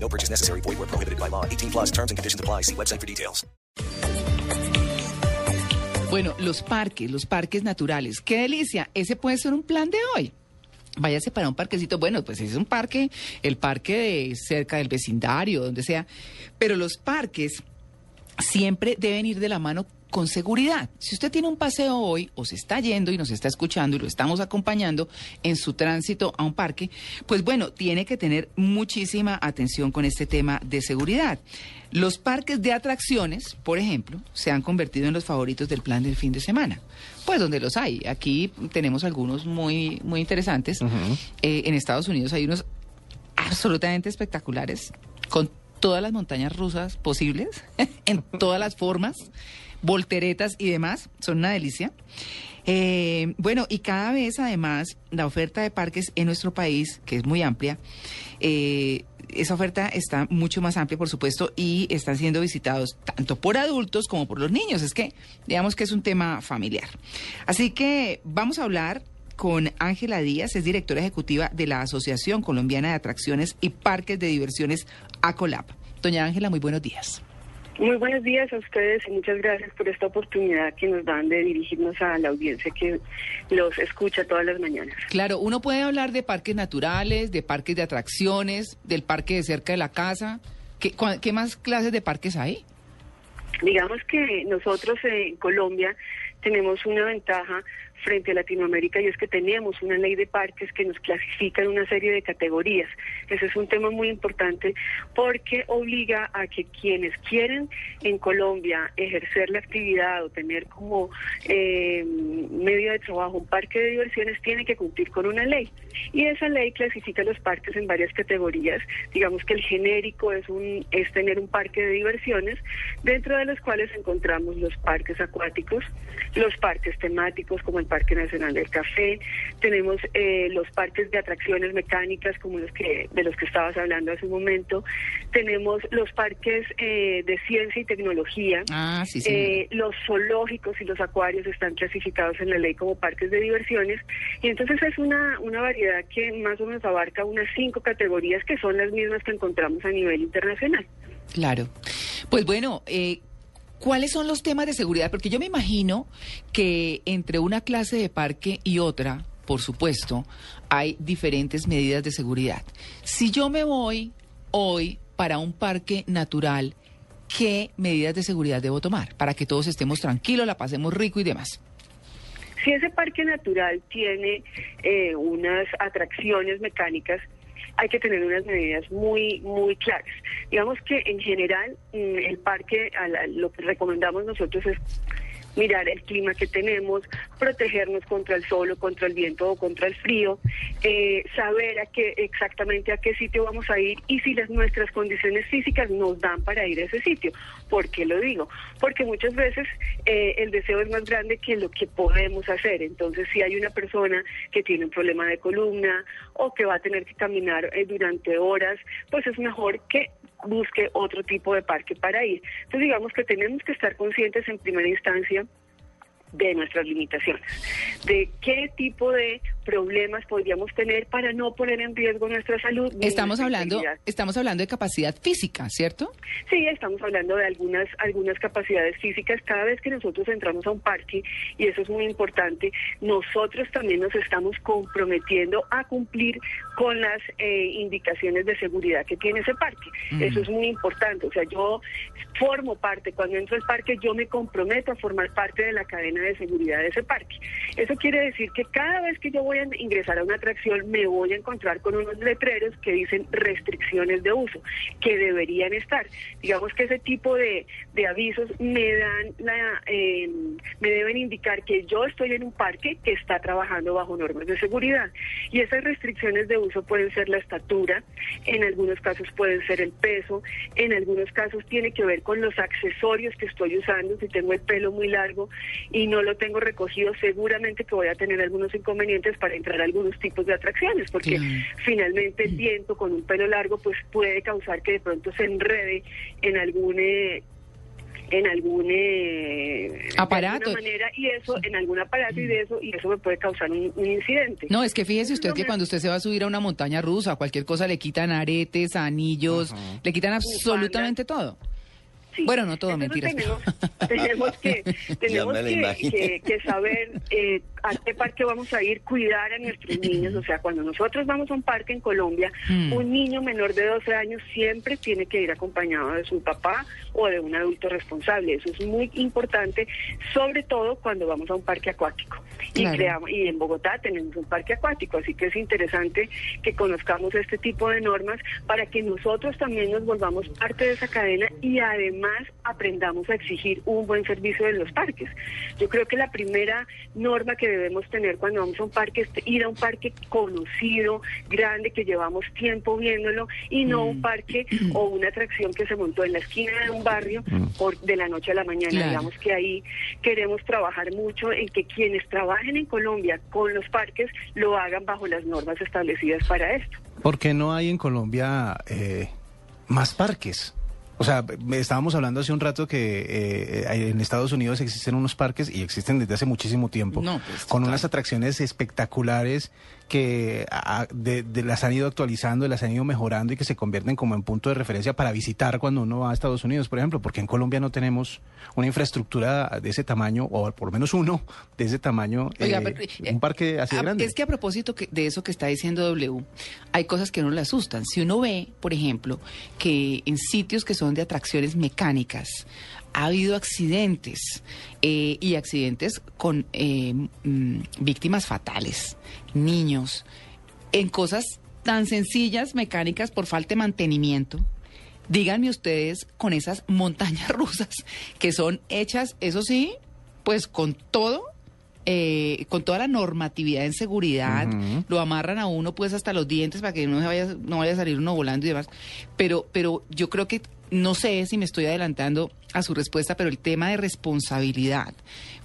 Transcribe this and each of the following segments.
No purchase necessary. Void where prohibited by law. 18 plus terms and conditions apply. See website for details. Bueno, los parques, los parques naturales. ¡Qué delicia! Ese puede ser un plan de hoy. Váyase para un parquecito. Bueno, pues es un parque, el parque de cerca del vecindario, donde sea. Pero los parques siempre deben ir de la mano con seguridad. Si usted tiene un paseo hoy o se está yendo y nos está escuchando y lo estamos acompañando en su tránsito a un parque, pues bueno, tiene que tener muchísima atención con este tema de seguridad. Los parques de atracciones, por ejemplo, se han convertido en los favoritos del plan del fin de semana. Pues donde los hay. Aquí tenemos algunos muy, muy interesantes. Eh, en Estados Unidos hay unos absolutamente espectaculares con todas las montañas rusas posibles, en todas las formas, volteretas y demás, son una delicia. Eh, bueno, y cada vez además la oferta de parques en nuestro país, que es muy amplia, eh, esa oferta está mucho más amplia, por supuesto, y están siendo visitados tanto por adultos como por los niños. Es que, digamos que es un tema familiar. Así que vamos a hablar con Ángela Díaz, es directora ejecutiva de la Asociación Colombiana de Atracciones y Parques de Diversiones, ACOLAP. Doña Ángela, muy buenos días. Muy buenos días a ustedes y muchas gracias por esta oportunidad que nos dan de dirigirnos a la audiencia que los escucha todas las mañanas. Claro, uno puede hablar de parques naturales, de parques de atracciones, del parque de cerca de la casa. ¿Qué, cua- qué más clases de parques hay? Digamos que nosotros en Colombia tenemos una ventaja frente a Latinoamérica y es que tenemos una ley de parques que nos clasifica en una serie de categorías. Ese es un tema muy importante porque obliga a que quienes quieren en Colombia ejercer la actividad o tener como eh, medio de trabajo un parque de diversiones tienen que cumplir con una ley. Y esa ley clasifica los parques en varias categorías. Digamos que el genérico es, un, es tener un parque de diversiones, dentro de los cuales encontramos los parques acuáticos, los parques temáticos como el Parque Nacional del Café, tenemos eh, los parques de atracciones mecánicas como los que de los que estabas hablando hace un momento, tenemos los parques eh, de ciencia y tecnología, Ah, sí, sí. eh, los zoológicos y los acuarios están clasificados en la ley como parques de diversiones y entonces es una, una variedad que más o menos abarca unas cinco categorías que son las mismas que encontramos a nivel internacional. Claro. Pues bueno, eh, ¿cuáles son los temas de seguridad? Porque yo me imagino que entre una clase de parque y otra, por supuesto, hay diferentes medidas de seguridad. Si yo me voy hoy para un parque natural, ¿qué medidas de seguridad debo tomar para que todos estemos tranquilos, la pasemos rico y demás? Si ese parque natural tiene eh, unas atracciones mecánicas, hay que tener unas medidas muy, muy claras. Digamos que en general mm, el parque, lo que recomendamos nosotros es mirar el clima que tenemos, protegernos contra el sol o contra el viento o contra el frío, eh, saber a qué, exactamente a qué sitio vamos a ir y si las nuestras condiciones físicas nos dan para ir a ese sitio. ¿Por qué lo digo? Porque muchas veces eh, el deseo es más grande que lo que podemos hacer. Entonces, si hay una persona que tiene un problema de columna o que va a tener que caminar eh, durante horas, pues es mejor que busque otro tipo de parque para ir. Entonces digamos que tenemos que estar conscientes en primera instancia de nuestras limitaciones, de qué tipo de problemas podríamos tener para no poner en riesgo nuestra salud. Estamos nuestra hablando, estamos hablando de capacidad física, ¿cierto? Sí, estamos hablando de algunas algunas capacidades físicas. Cada vez que nosotros entramos a un parque, y eso es muy importante, nosotros también nos estamos comprometiendo a cumplir con las eh, indicaciones de seguridad que tiene ese parque. Eso es muy importante. O sea, yo formo parte, cuando entro al parque, yo me comprometo a formar parte de la cadena de seguridad de ese parque. Eso quiere decir que cada vez que yo voy ingresar a una atracción me voy a encontrar con unos letreros que dicen restricciones de uso, que deberían estar. Digamos que ese tipo de, de avisos me dan la, eh, me deben indicar que yo estoy en un parque que está trabajando bajo normas de seguridad. Y esas restricciones de uso pueden ser la estatura, en algunos casos pueden ser el peso, en algunos casos tiene que ver con los accesorios que estoy usando, si tengo el pelo muy largo y no lo tengo recogido, seguramente que voy a tener algunos inconvenientes para entrar a algunos tipos de atracciones, porque Claro. finalmente el viento con un pelo largo pues puede causar que de pronto se enrede en algún eh, en algún eh, de Aparato. alguna manera y eso en algún aparato y de eso y eso me puede causar un, un incidente. No, es que fíjese usted No que me- cuando usted se va a subir a una montaña rusa, cualquier cosa le quitan aretes, anillos, le quitan absolutamente todo. Sí. Bueno, no todo, Entonces mentiras. Tenemos, tenemos que, tenemos que saber eh, a qué parque vamos a ir, cuidar a nuestros niños. O sea, cuando nosotros vamos a un parque en Colombia, Mm. un niño menor de 12 años siempre tiene que ir acompañado de su papá o de un adulto responsable. Eso es muy importante, sobre todo cuando vamos a un parque acuático. Y, Claro. creamos, y en Bogotá tenemos un parque acuático, así que es interesante que conozcamos este tipo de normas para que nosotros también nos volvamos parte de esa cadena y además aprendamos a exigir un buen servicio de los parques. Yo creo que la primera norma que debemos tener cuando vamos a un parque es ir a un parque conocido, grande, que llevamos tiempo viéndolo y no un parque o una atracción que se montó en la esquina de un barrio por, de la noche a la mañana. Claro. Digamos que ahí queremos trabajar mucho en que quienes trabajen en Colombia con los parques lo hagan bajo las normas establecidas para esto. ¿Por qué no hay en Colombia eh, más parques? O sea, estábamos hablando hace un rato que eh, eh, en Estados Unidos existen unos parques y existen desde hace muchísimo tiempo, No, pues, con total. unas atracciones espectaculares que a- de- de- las han ido actualizando, las han ido mejorando y que se convierten como en punto de referencia para visitar cuando uno va a Estados Unidos, por ejemplo, porque en Colombia no tenemos una infraestructura de ese tamaño, o por lo menos uno de ese tamaño, Oiga, eh, pero, eh, un parque así Ah, grande. Es que a propósito que- de eso que está diciendo W, hay cosas que no le asustan. Si uno ve, por ejemplo, que en sitios que son de atracciones mecánicas ha habido accidentes eh, y accidentes con eh, mm, víctimas fatales, niños, en cosas tan sencillas, mecánicas, por falta de mantenimiento. Díganme ustedes con esas montañas rusas que son hechas, eso sí, pues con todo, eh, con toda la normatividad en seguridad, lo amarran a uno pues hasta los dientes para que no se vaya, no vaya a salir uno volando y demás. Pero, pero yo creo que no sé si me estoy adelantando a su respuesta, pero el tema de responsabilidad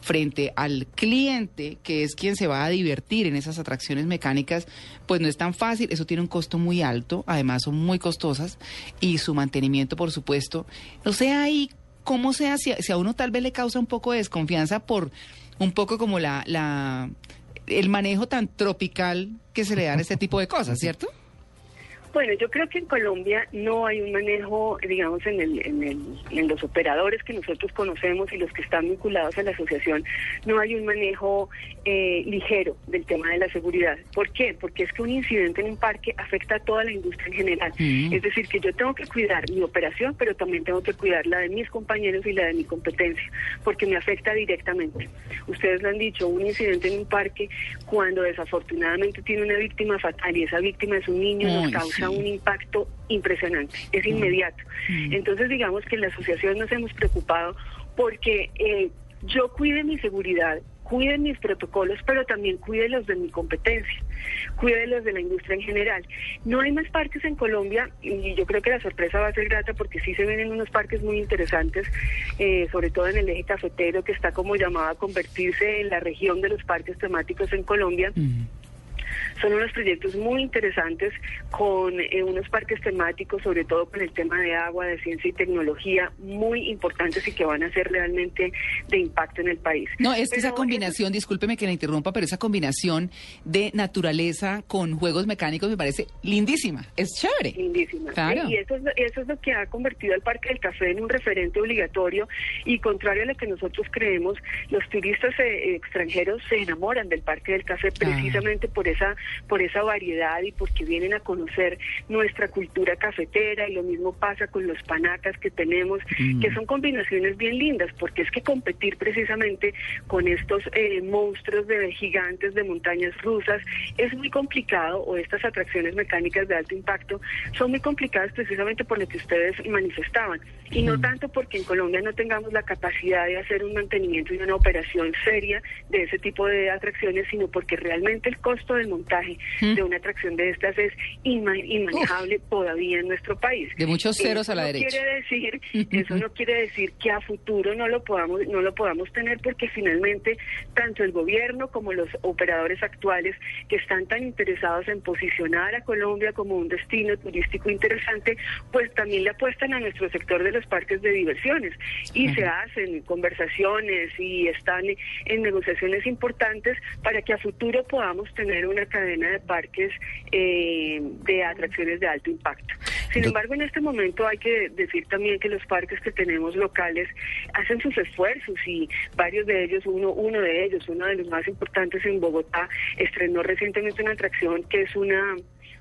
frente al cliente, que es quien se va a divertir en esas atracciones mecánicas, pues no es tan fácil, eso tiene un costo muy alto, además son muy costosas, y su mantenimiento, por supuesto, no sé ahí cómo sea, si, si a uno tal vez le causa un poco de desconfianza por un poco como la, la el manejo tan tropical que se le dan a este tipo de cosas, ¿cierto? Bueno, yo creo que en Colombia no hay un manejo, digamos, en, el, en, el, en los operadores que nosotros conocemos y los que están vinculados a la asociación, no hay un manejo eh, ligero del tema de la seguridad. ¿Por qué? Porque es que un incidente en un parque afecta a toda la industria en general. Mm. Es decir, que yo tengo que cuidar mi operación, pero también tengo que cuidar la de mis compañeros y la de mi competencia, porque me afecta directamente. Ustedes lo han dicho, un incidente en un parque, cuando desafortunadamente tiene una víctima fatal y esa víctima es un niño, nos Ay, causa un impacto impresionante, es inmediato. Entonces, digamos que en la asociación nos hemos preocupado porque eh, yo cuide mi seguridad, cuide mis protocolos, pero también cuide los de mi competencia, cuide los de la industria en general. No hay más parques en Colombia y yo creo que la sorpresa va a ser grata porque sí se vienen unos parques muy interesantes, eh, sobre todo en el eje cafetero que está como llamado a convertirse en la región de los parques temáticos en Colombia. Mm. Son unos proyectos muy interesantes con eh, unos parques temáticos, sobre todo con el tema de agua, de ciencia y tecnología, muy importantes y que van a ser realmente de impacto en el país. No, es que Pero esa combinación, discúlpeme que la interrumpa, pero esa combinación de naturaleza con juegos mecánicos me parece lindísima, es chévere. Lindísima. Claro. Y eso es, eso es lo que ha convertido al Parque del Café en un referente obligatorio y contrario a lo que nosotros creemos, los turistas eh, extranjeros se enamoran del Parque del Café Ah. precisamente por esa esa, por esa variedad y porque vienen a conocer nuestra cultura cafetera y lo mismo pasa con los panacas que tenemos, que son combinaciones bien lindas, porque es que competir precisamente con estos eh, monstruos de gigantes de montañas rusas es muy complicado o estas atracciones mecánicas de alto impacto son muy complicadas precisamente por lo que ustedes manifestaban. Y no tanto porque en Colombia no tengamos la capacidad de hacer un mantenimiento y una operación seria de ese tipo de atracciones, sino porque realmente el costo del montaje de una atracción de estas es inma- inmanejable todavía en nuestro país. De muchos ceros Eso a la no derecha. Quiere decir, eso no quiere decir que a futuro no lo podamos no lo podamos tener porque finalmente tanto el gobierno como los operadores actuales que están tan interesados en posicionar a Colombia como un destino turístico interesante, pues también le apuestan a nuestro sector de los parques de diversiones y se hacen conversaciones y están en negociaciones importantes para que a futuro podamos tener una cadena de parques eh, de atracciones de alto impacto. Sin embargo, en este momento hay que decir también que los parques que tenemos locales hacen sus esfuerzos y varios de ellos, uno, uno de ellos, uno de los más importantes en Bogotá, estrenó recientemente una atracción que es una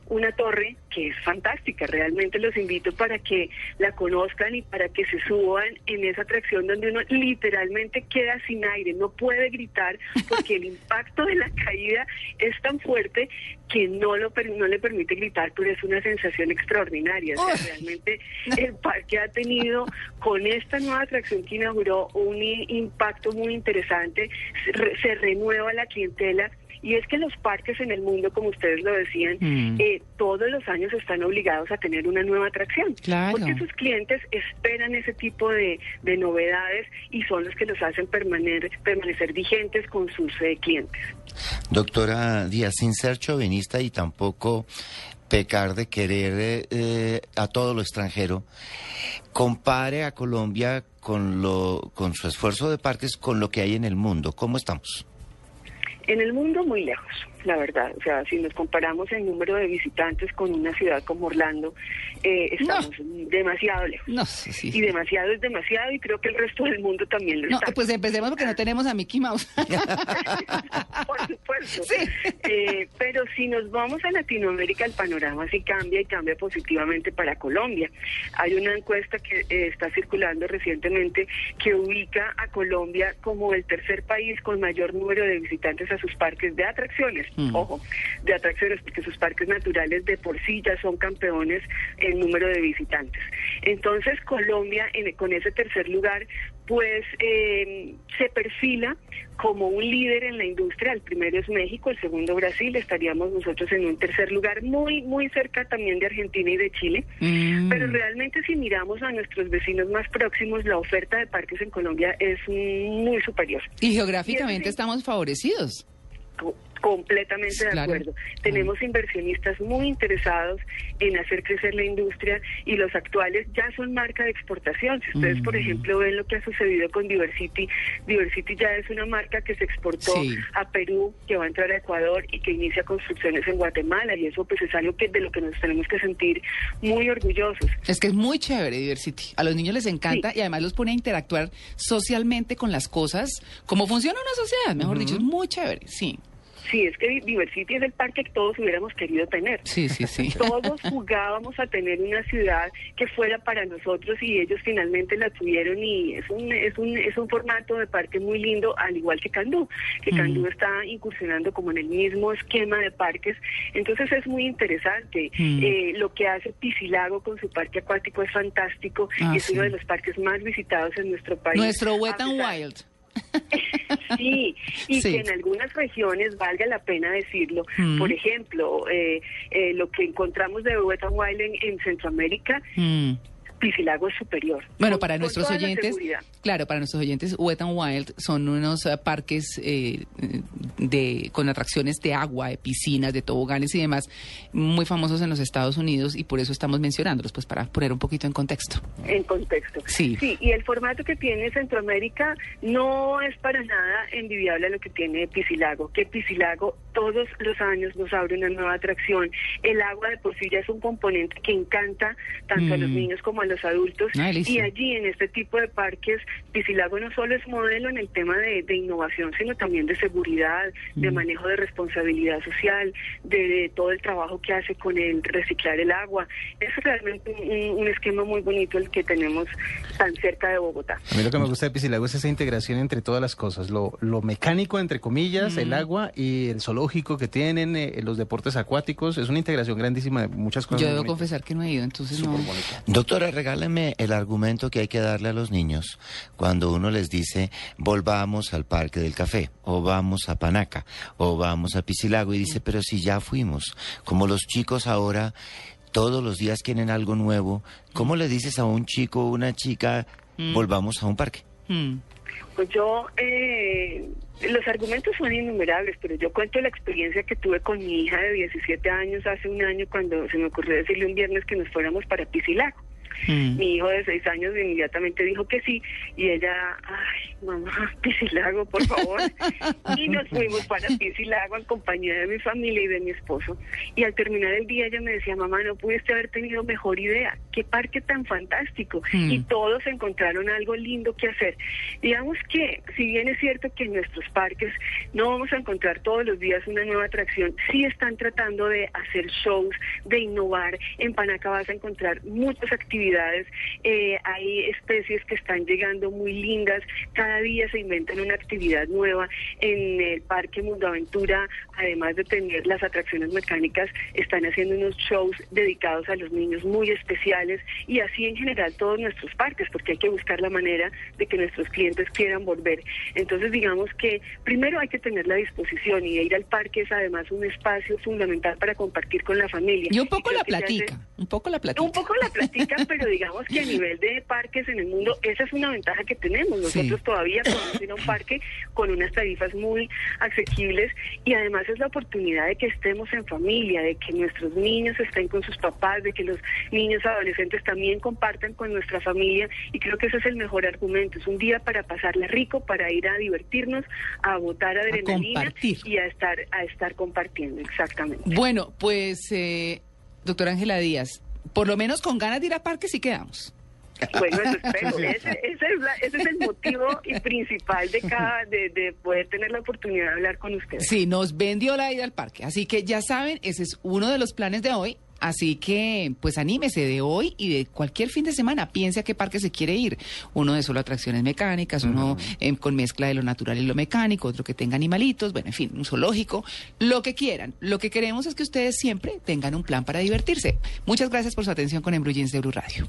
una torre que es fantástica. Realmente los invito para que la conozcan y para que se suban en esa atracción donde uno literalmente queda sin aire, no puede gritar porque el impacto de la caída es tan fuerte que no lo no le permite gritar, pero es una sensación extraordinaria. O sea, realmente el parque ha tenido con esta nueva atracción que inauguró un impacto muy interesante, se, re- se renueva la clientela y es que los parques en el mundo, como ustedes lo decían, Mm. eh, todos los años están obligados a tener una nueva atracción. Claro. Porque sus clientes esperan ese tipo de, de novedades y son los que los hacen permanecer, permanecer vigentes con sus eh, clientes. Doctora Díaz, sin ser chauvinista y tampoco pecar de querer eh, eh, a todo lo extranjero, compare a Colombia con, lo, con su esfuerzo de parques con lo que hay en el mundo. ¿Cómo estamos? En el mundo muy lejos, la verdad. O sea, si nos comparamos el número de visitantes con una ciudad como Orlando, eh, estamos demasiado lejos. No, sí, sí. Y demasiado es demasiado y creo que el resto del mundo también lo No, está. pues empecemos porque no tenemos a Mickey Mouse. Por supuesto. Eh, pero si nos vamos a Latinoamérica, el panorama sí cambia y cambia positivamente para Colombia. Hay una encuesta que eh, está circulando recientemente que ubica a Colombia como el tercer país con mayor número de visitantes a sus parques de atracciones. Mm. Ojo, de atracciones, porque sus parques naturales de por sí ya son campeones en número de visitantes. Entonces, Colombia, en- con ese tercer lugar, pues eh, se perfila como un líder en la industria. El primero es México, el segundo Brasil, estaríamos nosotros en un tercer lugar, muy, muy cerca también de Argentina y de Chile. Mm. Pero realmente si miramos a nuestros vecinos más próximos, la oferta de parques en Colombia es muy superior. Y geográficamente estamos favorecidos. Co- Completamente de acuerdo. Tenemos inversionistas muy interesados en hacer crecer la industria y los actuales ya son marca de exportación. Si ustedes, por Mm. ejemplo, ven lo que ha sucedido con Diversity, Diversity ya es una marca que se exportó Sí. a Perú, que va a entrar a Ecuador y que inicia construcciones en Guatemala y eso pues es algo que de lo que nos tenemos que sentir muy orgullosos. Es que es muy chévere Diversity. A los niños les encanta Sí. y además los pone a interactuar socialmente con las cosas, como funciona una sociedad, mejor dicho, es muy chévere, sí. Sí, es que Diversity es el parque que todos hubiéramos querido tener. Sí, sí, sí. Todos jugábamos a tener una ciudad que fuera para nosotros y ellos finalmente la tuvieron y es un es un es un formato de parque muy lindo al igual que Candú, que Mm. Candú está incursionando como en el mismo esquema de parques, entonces es muy interesante. Mm. Eh, lo que hace Piscilago con su parque acuático es fantástico Ah, y es sí. uno de los parques más visitados en nuestro país. Nuestro Wet and Wild. Sí, y Sí. que en algunas regiones valga la pena decirlo. Mm. Por ejemplo, eh, eh, lo que encontramos de Wet and Wild en, en Centroamérica, Mm. Piscilago es superior. Bueno, para con nuestros oyentes, claro, para nuestros oyentes, Wet and Wild son unos eh, parques eh, de con atracciones de agua, de piscinas, de toboganes y demás, muy famosos en los Estados Unidos y por eso estamos mencionándolos, pues para poner un poquito en contexto. En contexto. Sí. y el formato que tiene Centroamérica no es para nada envidiable a lo que tiene Piscilago, que Piscilago todos los años nos abre una nueva atracción. El agua de por sí ya es un componente que encanta tanto a los Mm. niños como a los adultos. Ah, y allí en este tipo de parques, Piscilago no solo es modelo en el tema de, de innovación, sino también de seguridad, de Mm. manejo de responsabilidad social, de, de todo el trabajo que hace con el reciclar el agua. Es realmente un, un esquema muy bonito el que tenemos tan cerca de Bogotá. A mí lo que me gusta de Piscilago es esa integración entre todas las cosas, lo, lo mecánico, entre comillas, el agua y el que tienen, eh, los deportes acuáticos, es una integración grandísima de muchas cosas. Yo debo bonitas. confesar que no he ido, entonces no. Doctora, regáleme el argumento que hay que darle a los niños cuando uno les dice volvamos al Parque del Café, o vamos a Panaca, o vamos a Piscilago, y dice, pero si ya fuimos, como los chicos ahora todos los días quieren algo nuevo, ¿cómo le dices a un chico o una chica volvamos a un parque? Mm. Pues yo, eh, los argumentos son innumerables, pero yo cuento la experiencia que tuve con mi hija de 17 años hace un año cuando se me ocurrió decirle un viernes que nos fuéramos para Piscilago. Mm. Mi hijo de 6 años inmediatamente dijo que sí y ella, ay, mamá, Piscilago, por favor. y nos fuimos para Piscilago en compañía de mi familia y de mi esposo. Y al terminar el día ella me decía, mamá, no pudiste haber tenido mejor idea. Qué parque tan fantástico. Mm. Y todos encontraron algo lindo que hacer. Digamos que, si bien es cierto que en nuestros parques no vamos a encontrar todos los días una nueva atracción, sí están tratando de hacer shows, de innovar. En Panaca vas a encontrar muchas actividades. Eh, hay especies que están llegando muy lindas. Cada día se inventan una actividad nueva. En el Parque Mundo Aventura, además de tener las atracciones mecánicas, están haciendo unos shows dedicados a los niños muy especiales y así en general todos nuestros parques, porque hay que buscar la manera de que nuestros clientes quieran volver. Entonces, digamos que primero hay que tener la disposición y ir al parque es además un espacio fundamental para compartir con la familia. Y un poco la platica, un poco la platica. un poco la platica, pero digamos que a nivel de parques en el mundo, esa es una ventaja que tenemos. Nosotros Sí. todavía podemos ir a un parque con unas tarifas muy asequibles y además es la oportunidad de que estemos en familia, de que nuestros niños estén con sus papás, de que los niños adolescentes también compartan con nuestra familia y creo que ese es el mejor argumento. Es un día para pasarla rico, para ir a divertirnos, a botar adrenalina compartir. y a estar, a estar compartiendo, exactamente. Bueno, pues, eh, doctora Ángela Díaz, por lo menos con ganas de ir a parque sí quedamos. Bueno, eso espero. Ese, ese es la- ese es el motivo y principal de cada de, de poder tener la oportunidad de hablar con ustedes. Sí, nos vendió la ida al parque. Así que ya saben, ese es uno de los planes de hoy. Así que, pues anímese de hoy y de cualquier fin de semana. Piense a qué parque se quiere ir. Uno de solo atracciones mecánicas, uno eh, con mezcla de lo natural y lo mecánico, otro que tenga animalitos, bueno, en fin, un zoológico, lo que quieran. Lo que queremos es que ustedes siempre tengan un plan para divertirse. Muchas gracias por su atención con Embrujins de Blue Radio.